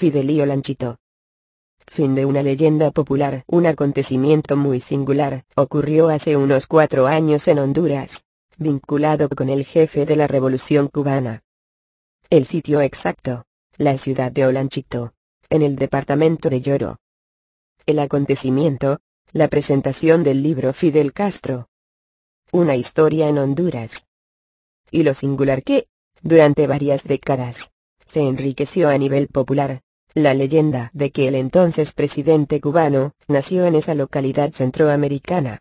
Fidelio Lanchito. Fin de una leyenda popular. Un acontecimiento muy singular, ocurrió hace unos cuatro años en Honduras, vinculado con el jefe de la revolución cubana. El sitio exacto, la ciudad de Olanchito, en el departamento de Lloro. El acontecimiento, la presentación del libro Fidel Castro. Una historia en Honduras. Y lo singular que, durante varias décadas, se enriqueció a nivel popular, la leyenda de que el entonces presidente cubano nació en esa localidad centroamericana.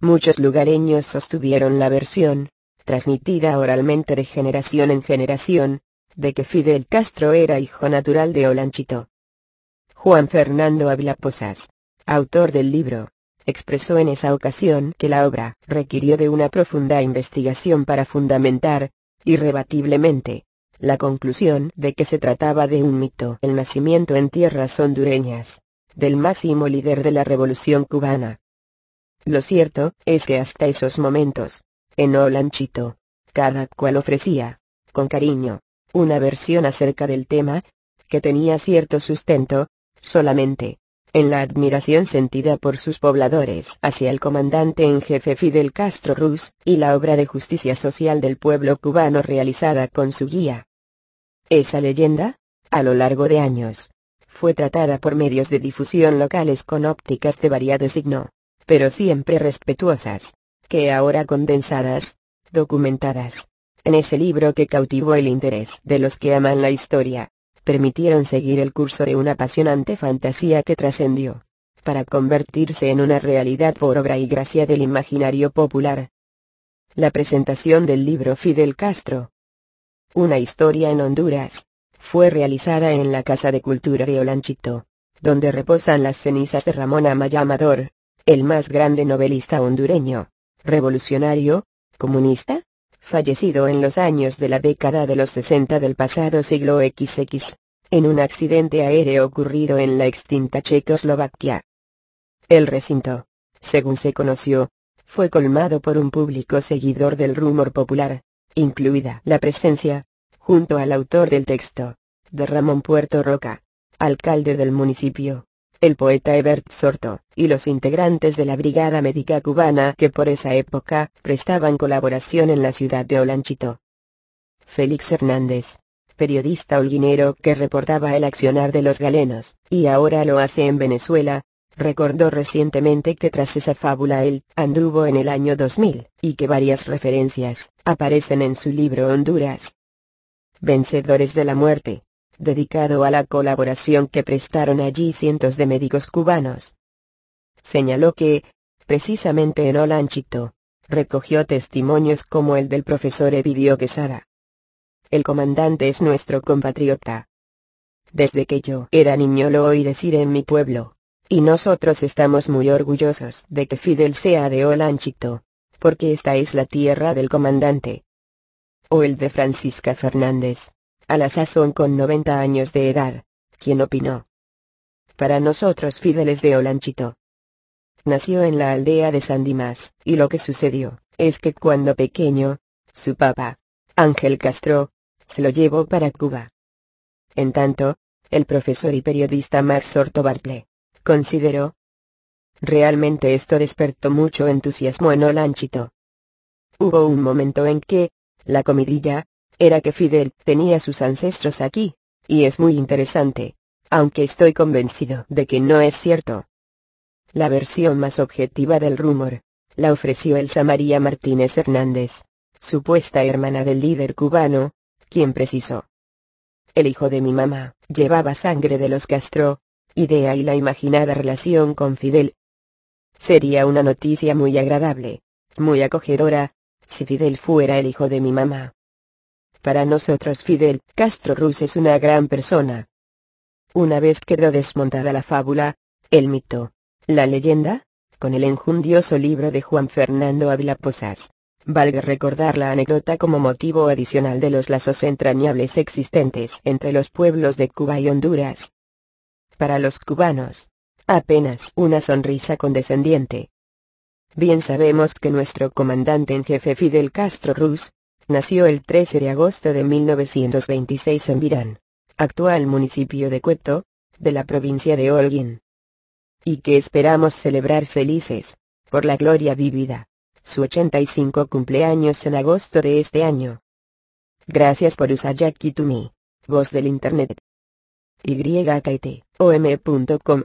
Muchos lugareños sostuvieron la versión, transmitida oralmente de generación en generación, de que Fidel Castro era hijo natural de Olanchito. Juan Fernando Ávila Posas, autor del libro, expresó en esa ocasión que la obra requirió de una profunda investigación para fundamentar, irrebatiblemente, la conclusión de que se trataba de un mito. El nacimiento en tierras hondureñas, del máximo líder de la revolución cubana. Lo cierto es que hasta esos momentos, en Olanchito, cada cual ofrecía, con cariño, una versión acerca del tema, que tenía cierto sustento, solamente, en la admiración sentida por sus pobladores hacia el comandante en jefe Fidel Castro Ruz, y la obra de justicia social del pueblo cubano realizada con su guía. Esa leyenda, a lo largo de años, fue tratada por medios de difusión locales con ópticas de variado signo, pero siempre respetuosas, que ahora condensadas, documentadas, en ese libro que cautivó el interés de los que aman la historia, permitieron seguir el curso de una apasionante fantasía que trascendió, para convertirse en una realidad por obra y gracia del imaginario popular. La presentación del libro Fidel Castro, una historia en Honduras, fue realizada en la Casa de Cultura de Olanchito, donde reposan las cenizas de Ramón Amaya Amador, el más grande novelista hondureño, revolucionario, comunista, fallecido en los años de la década de los 60 del pasado siglo XX, en un accidente aéreo ocurrido en la extinta Checoslovaquia. El recinto, según se conoció, fue colmado por un público seguidor del rumor popular, incluida la presencia, junto al autor del texto, de Ramón Puerto Roca, alcalde del municipio, el poeta Ebert Sorto, y los integrantes de la Brigada Médica Cubana que por esa época prestaban colaboración en la ciudad de Olanchito. Félix Hernández, periodista holguinero que reportaba el accionar de los galenos, y ahora lo hace en Venezuela, Recordó recientemente que tras esa fábula él anduvo en el año 2000, y que varias referencias aparecen en su libro Honduras. Vencedores de la muerte, dedicado a la colaboración que prestaron allí cientos de médicos cubanos. Señaló que, precisamente en Olanchito, recogió testimonios como el del profesor Evidio Quesada. El comandante es nuestro compatriota. Desde que yo era niño lo oí decir en mi pueblo, y nosotros estamos muy orgullosos de que Fidel sea de Olanchito, porque esta es la tierra del comandante. O el de Francisca Fernández, a la sazón con 90 años de edad, quien opinó. Para nosotros Fidel es de Olanchito. Nació en la aldea de San Dimas, y lo que sucedió, es que cuando pequeño, su papá, Ángel Castro, se lo llevó para Cuba. En tanto, el profesor y periodista Max Sorto Bartle, consideró. Realmente esto despertó mucho entusiasmo en Olanchito. Hubo un momento en que, la comidilla, era que Fidel tenía sus ancestros aquí, y es muy interesante, aunque estoy convencido de que no es cierto. La versión más objetiva del rumor, la ofreció Elsa María Martínez Hernández, supuesta hermana del líder cubano, quien precisó. El hijo de mi mamá, llevaba sangre de los Castro, idea y la imaginada relación con Fidel. Sería una noticia muy agradable, muy acogedora, si Fidel fuera el hijo de mi mamá. Para nosotros Fidel Castro Ruz es una gran persona. Una vez quedó desmontada la fábula, el mito, la leyenda, con el enjundioso libro de Juan Fernando Ávila Posas. Valga recordar la anécdota como motivo adicional de los lazos entrañables existentes entre los pueblos de Cuba y Honduras, para los cubanos. Apenas una sonrisa condescendiente. Bien sabemos que nuestro comandante en jefe Fidel Castro Ruz, nació el 13 de agosto de 1926 en Virán, actual municipio de Cueto, de la provincia de Holguín. Y que esperamos celebrar felices, por la gloria vivida, su 85 cumpleaños en agosto de este año. Gracias por usar Jackie to me, voz del Internet. YKT, om.com